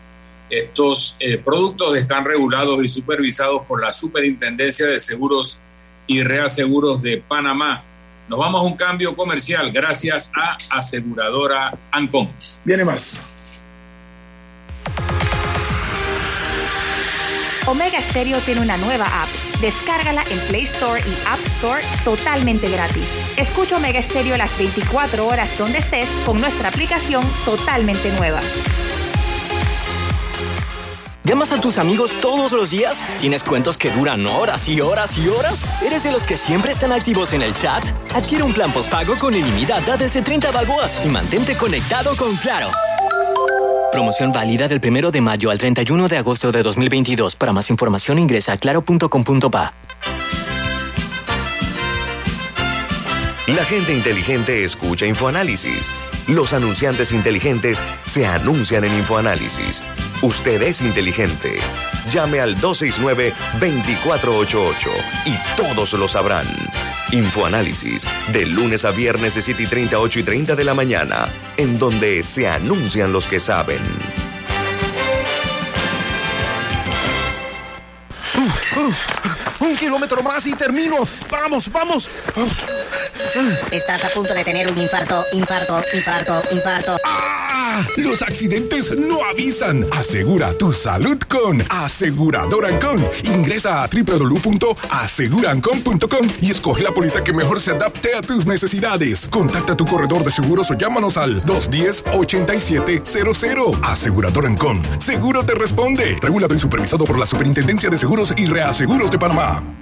Estos eh, productos están regulados y supervisados por la Superintendencia de Seguros y Reaseguros de Panamá. Nos vamos a un cambio comercial gracias a aseguradora Ancon. Viene más. Omega Stereo tiene una nueva app. Descárgala en Play Store y App Store totalmente gratis. Escucha Omega Stereo las 24 horas donde estés con nuestra aplicación totalmente nueva. ¿Llamas a tus amigos todos los días? ¿Tienes cuentos que duran horas y horas y horas? ¿Eres de los que siempre están activos en el chat? Adquiere un plan postpago con ilimitada desde 30 balboas y mantente conectado con Claro. Promoción válida del 1 de mayo al 31 de agosto de 2022. Para más información ingresa a claro.com.pa. La gente inteligente escucha InfoAnálisis. Los anunciantes inteligentes se anuncian en InfoAnálisis. Usted es inteligente. Llame al 269-2488 y todos lo sabrán. InfoAnálisis, de lunes a viernes de 7 y 30, 8 y 30 de la mañana, en donde se anuncian los que saben. Un kilómetro más y termino. Vamos, vamos. Estás a punto de tener un infarto, infarto, infarto, infarto. ¡Ah! Los accidentes no avisan. Asegura tu salud con Aseguradora Ancon. Ingresa a www.asegurancon.com y escoge la póliza que mejor se adapte a tus necesidades. Contacta a tu corredor de seguros o llámanos al 210-8700. Aseguradora Ancon. Seguro te responde. Regulado y supervisado por la Superintendencia de Seguros y Reaseguros de Panamá.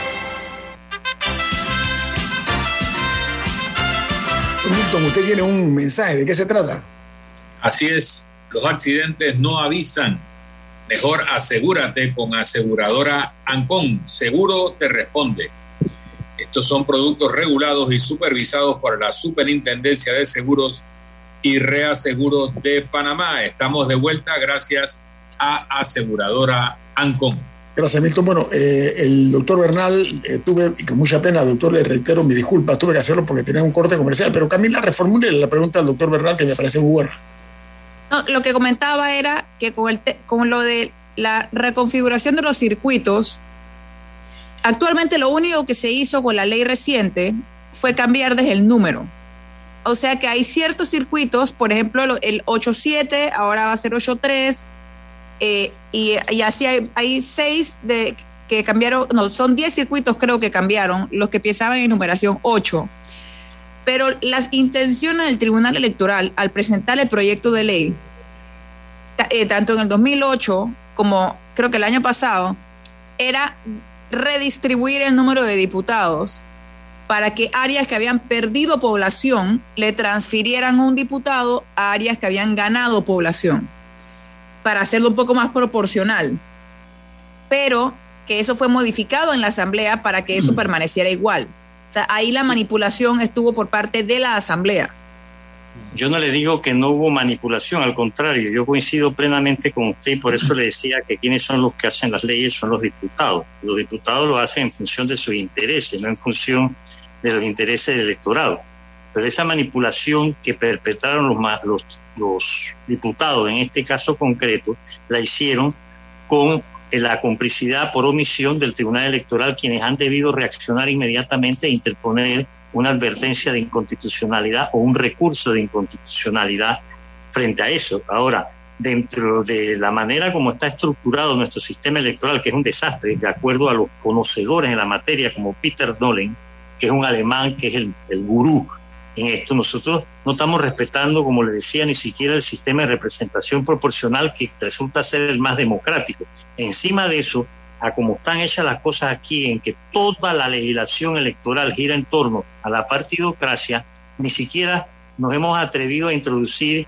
Milton, usted tiene un mensaje, ¿de qué se trata? Así es, los accidentes no avisan. Mejor asegúrate con aseguradora Ancon. Seguro te responde. Estos son productos regulados y supervisados por la Superintendencia de Seguros y Reaseguros de Panamá. Estamos de vuelta gracias a aseguradora Ancon. Gracias, Milton. Bueno, eh, el doctor Bernal, eh, tuve, y con mucha pena, doctor, le reitero mi disculpa, tuve que hacerlo porque tenía un corte comercial, pero Camila, reformule la pregunta del doctor Bernal que me parece muy buena. No, lo que comentaba era que con, el con lo de la reconfiguración de los circuitos, actualmente lo único que se hizo con la ley reciente fue cambiar desde el número. O sea que hay ciertos circuitos, por ejemplo, el 8.7 ahora va a ser 8.3, eh, y, así hay, seis de, que cambiaron, no, son 10 circuitos creo que cambiaron, los que empezaban en numeración 8. Pero las intenciones del Tribunal Electoral al presentar el proyecto de ley, eh, tanto en el 2008 como creo que el año pasado, era redistribuir el número de diputados para que áreas que habían perdido población le transfirieran un diputado a áreas que habían ganado población, para hacerlo un poco más proporcional. Pero que eso fue modificado en la Asamblea para que eso permaneciera igual. O sea, ahí la manipulación estuvo por parte de la Asamblea. Yo no le digo que no hubo manipulación, al contrario, yo coincido plenamente con usted y por eso le decía que quienes son los que hacen las leyes son los diputados. Los diputados lo hacen en función de sus intereses, no en función de los intereses del electorado. Pero esa manipulación que perpetraron los, los, los diputados, en este caso concreto, la hicieron con la complicidad por omisión del Tribunal Electoral, quienes han debido reaccionar inmediatamente e interponer una advertencia de inconstitucionalidad o un recurso de inconstitucionalidad frente a eso. Ahora, dentro de la manera como está estructurado nuestro sistema electoral, que es un desastre, de acuerdo a los conocedores en la materia, como Peter Dolan, que es un alemán, que es el, el gurú en esto. Nosotros no estamos respetando, como le decía, ni siquiera el sistema de representación proporcional que resulta ser el más democrático. Encima de eso, a como están hechas las cosas aquí, en que toda la legislación electoral gira en torno a la partidocracia, ni siquiera nos hemos atrevido a introducir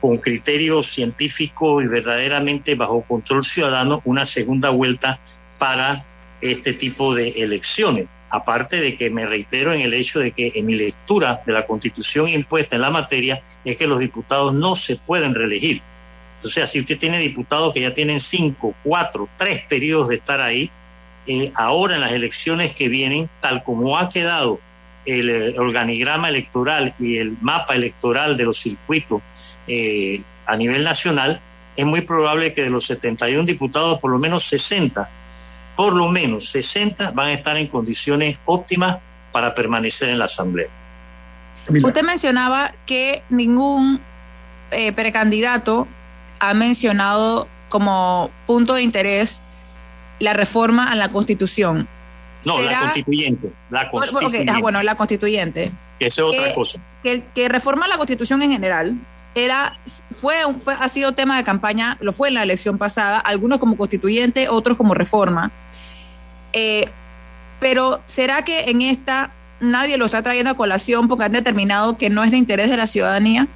con criterio científico y verdaderamente bajo control ciudadano una segunda vuelta para este tipo de elecciones. Aparte de que me reitero en el hecho de que en mi lectura de la constitución impuesta en la materia es que los diputados no se pueden reelegir. Entonces, si usted tiene diputados que ya tienen cinco, cuatro, tres periodos de estar ahí, eh, ahora en las elecciones que vienen, tal como ha quedado el, el organigrama electoral y el mapa electoral de los circuitos eh, a nivel nacional, es muy probable que de los 71 diputados, por lo menos 60 por lo menos 60 van a estar en condiciones óptimas para permanecer en la Asamblea. Usted mencionaba que ningún eh, precandidato ha mencionado como punto de interés la reforma a la Constitución. No, la constituyente. La constituyente. Ah, bueno, la constituyente. Esa es otra cosa. Que, que reforma la Constitución en general era, fue, fue, ha sido tema de campaña, lo fue en la elección pasada, algunos como constituyente, otros como reforma. Eh, pero ¿será que en esta nadie lo está trayendo a colación porque han determinado que no es de interés de la ciudadanía?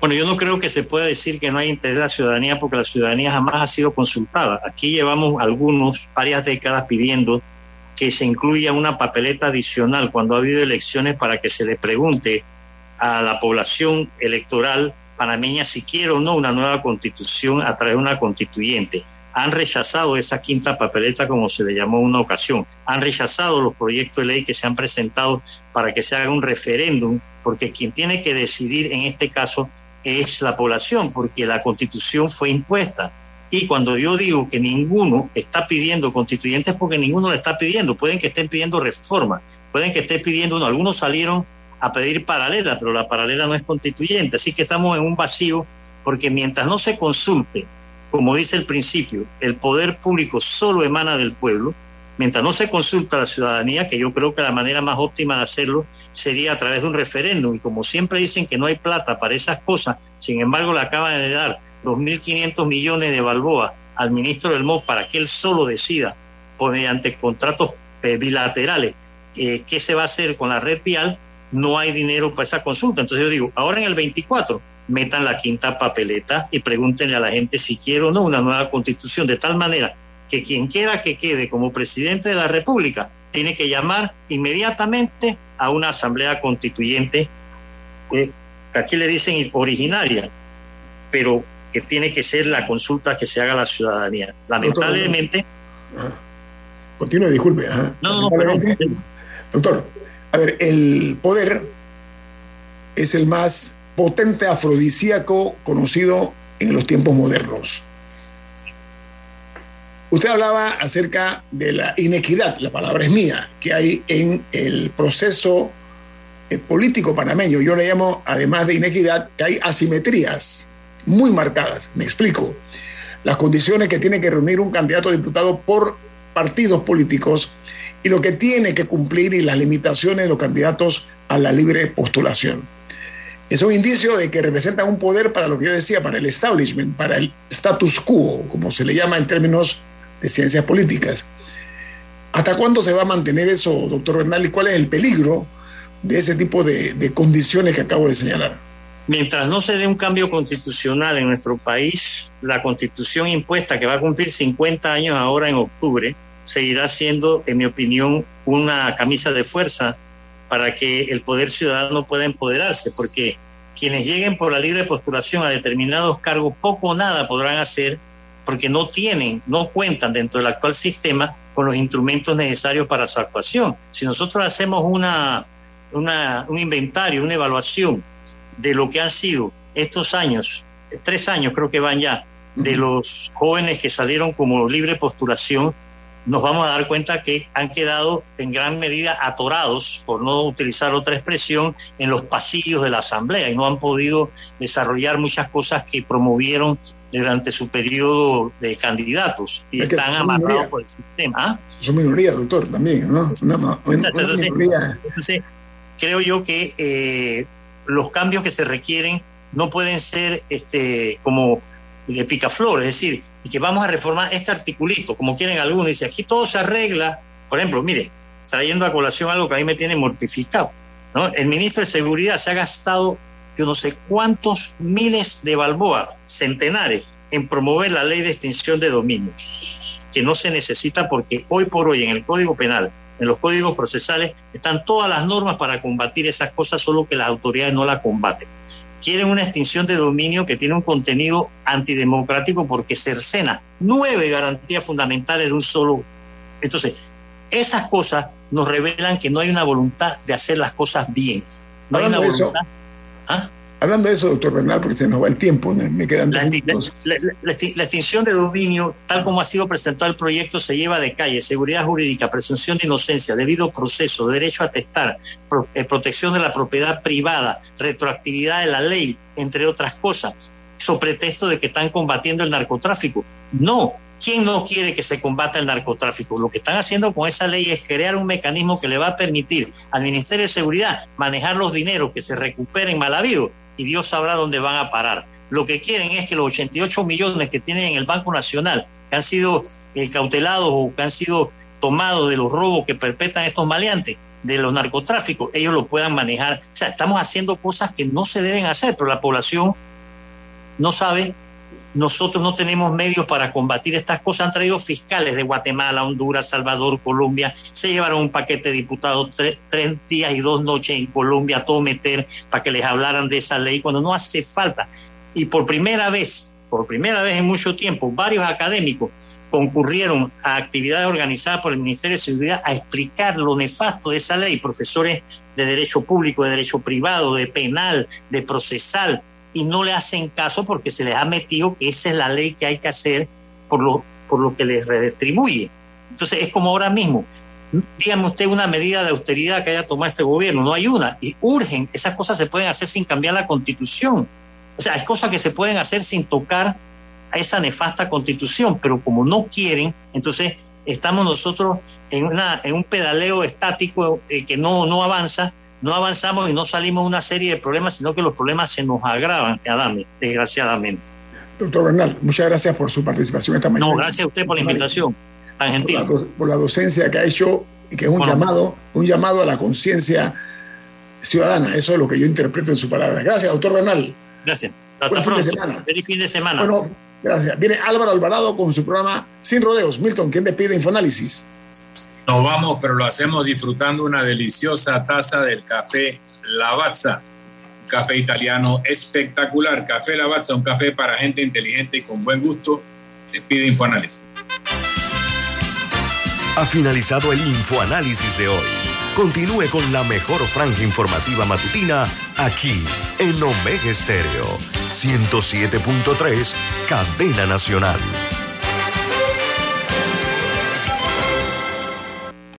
Bueno, yo no creo que se pueda decir que no hay interés de la ciudadanía porque la ciudadanía jamás ha sido consultada. Aquí llevamos algunos, varias décadas pidiendo que se incluya una papeleta adicional cuando ha habido elecciones para que se le pregunte a la población electoral panameña si quiere o no una nueva constitución a través de una constituyente. Han rechazado esa quinta papeleta, como se le llamó una ocasión. Han rechazado los proyectos de ley que se han presentado para que se haga un referéndum, porque quien tiene que decidir en este caso es la población, porque la constitución fue impuesta. Y cuando yo digo que ninguno está pidiendo constituyentes, porque ninguno le está pidiendo, pueden que estén pidiendo reforma, pueden que estén pidiendo uno, algunos salieron a pedir paralela, pero la paralela no es constituyente, así que estamos en un vacío, porque mientras no se consulte, como dice el principio, el poder público solo emana del pueblo, mientras no se consulta a la ciudadanía, que yo creo que la manera más óptima de hacerlo sería a través de un referéndum. Y como siempre dicen que no hay plata para esas cosas, sin embargo le acaban de dar 2.500 millones de balboa al ministro del MOD para que él solo decida, mediante contratos eh, bilaterales, eh, qué se va a hacer con la red vial, no hay dinero para esa consulta. Entonces yo digo, ahora en el 24 metan la quinta papeleta y pregúntenle a la gente si quiere o no una nueva constitución, de tal manera que quien quiera que quede como presidente de la República tiene que llamar inmediatamente a una asamblea constituyente, que aquí le dicen originaria, pero que tiene que ser la consulta que se haga a la ciudadanía. Lamentablemente... Continúe, disculpe. No, no, perdón. Doctor, a ver, el poder es el más potente afrodisíaco conocido en los tiempos modernos. Usted hablaba acerca de la inequidad, la palabra es mía, que hay en el proceso eh, político panameño. Yo le llamo, además de inequidad, que hay asimetrías muy marcadas. Me explico. Las condiciones que tiene que reunir un candidato a diputado por partidos políticos y lo que tiene que cumplir y las limitaciones de los candidatos a la libre postulación. Es un indicio de que representan un poder para lo que yo decía, para el establishment, para el status quo, como se le llama en términos de ciencias políticas. ¿Hasta cuándo se va a mantener eso, doctor Bernal, y cuál es el peligro de ese tipo de, de condiciones que acabo de señalar? Mientras no se dé un cambio constitucional en nuestro país, la constitución impuesta, que va a cumplir 50 años ahora en octubre, seguirá siendo, en mi opinión, una camisa de fuerza para que el poder ciudadano pueda empoderarse, porque quienes lleguen por la libre postulación a determinados cargos, poco o nada podrán hacer porque no tienen, no cuentan dentro del actual sistema con los instrumentos necesarios para su actuación. Si nosotros hacemos una, una, un inventario, una evaluación de lo que han sido estos años, tres años creo que van ya, de los jóvenes que salieron como libre postulación, nos vamos a dar cuenta que han quedado en gran medida atorados, por no utilizar otra expresión, en los pasillos de la Asamblea y no han podido desarrollar muchas cosas que promovieron durante su periodo de candidatos y están amarrados por el sistema. ¿Ah? Son minorías, doctor, también, ¿no? entonces, creo yo que eh, los cambios que se requieren no pueden ser este, como de picaflor, es decir, y que vamos a reformar este articulito, como quieren algunos, dice, aquí todo se arregla. Por ejemplo, mire, trayendo a colación algo que a mí me tiene mortificado, ¿no? El ministro de Seguridad se ha gastado yo no sé cuántos miles de balboas, centenares, en promover la ley de extinción de dominios, que no se necesita porque hoy por hoy en el Código Penal, en los códigos procesales, están todas las normas para combatir esas cosas, solo que las autoridades no la combaten. Quieren una extinción de dominio que tiene un contenido antidemocrático porque cercena nueve garantías fundamentales de un solo. Entonces, esas cosas nos revelan que no hay una voluntad de hacer las cosas bien. No hay una voluntad. ¿Ah? Hablando de eso, doctor Bernal, porque se nos va el tiempo, me quedan la, la, extinción de dominio, tal como ha sido presentado el proyecto, se lleva de calle seguridad jurídica, presunción de inocencia, debido proceso, derecho a testar, eh, protección de la propiedad privada, retroactividad de la ley, entre otras cosas, sobre pretexto de que están combatiendo el narcotráfico. No, ¿Quién no quiere que se combata el narcotráfico? Lo que están haciendo con esa ley es crear un mecanismo que le va a permitir al Ministerio de Seguridad manejar los dineros que se recuperen mal habido y Dios sabrá dónde van a parar. Lo que quieren es que los 88 millones que tienen en el Banco Nacional, que han sido eh, cautelados o que han sido tomados de los robos que perpetran estos maleantes, de los narcotráficos, ellos lo puedan manejar. O sea, estamos haciendo cosas que no se deben hacer, pero la población no sabe nosotros no tenemos medios para combatir estas cosas. Han traído fiscales de Guatemala, Honduras, Salvador, Colombia. Se llevaron un paquete de diputados tres, días y dos noches en Colombia a todo meter para que les hablaran de esa ley cuando no hace falta. Y por primera vez, por primera vez en mucho tiempo, varios académicos concurrieron a actividades organizadas por el Ministerio de Seguridad a explicar lo nefasto de esa ley. Profesores de Derecho Público, de Derecho Privado, de Penal, de Procesal, y no le hacen caso porque se les ha metido que esa es la ley que hay que hacer por lo, por lo que les redistribuye. Entonces es como ahora mismo. Dígame usted una medida de austeridad que haya tomado este gobierno. No hay una. Y urgen. Esas cosas se pueden hacer sin cambiar la constitución. O sea, hay cosas que se pueden hacer sin tocar a esa nefasta constitución, pero como no quieren, entonces estamos nosotros en, una, en un pedaleo estático eh, que no, no avanza no avanzamos y no salimos de una serie de problemas, sino que los problemas se nos agravan, Adame, desgraciadamente. Doctor Bernal, muchas gracias por su participación esta mañana. No, gracias a usted por la invitación, tan gentil. Por la, docencia que ha hecho y que es un llamado, un llamado a la conciencia ciudadana. Eso es lo que yo interpreto en su palabra. Gracias, doctor Bernal. Gracias. Hasta pronto. Feliz fin de semana. Bueno, gracias. Viene Álvaro Alvarado con su programa Sin Rodeos. Milton, ¿quién despide Infoanálisis? Nos vamos, pero lo hacemos disfrutando una deliciosa taza del café Lavazza, un café italiano espectacular. Café Lavazza, un café para gente inteligente y con buen gusto. Les pide Infoanálisis. Ha finalizado el Infoanálisis de hoy. Continúe con la mejor franja informativa matutina aquí en Omega Estéreo 107.3, Cadena Nacional.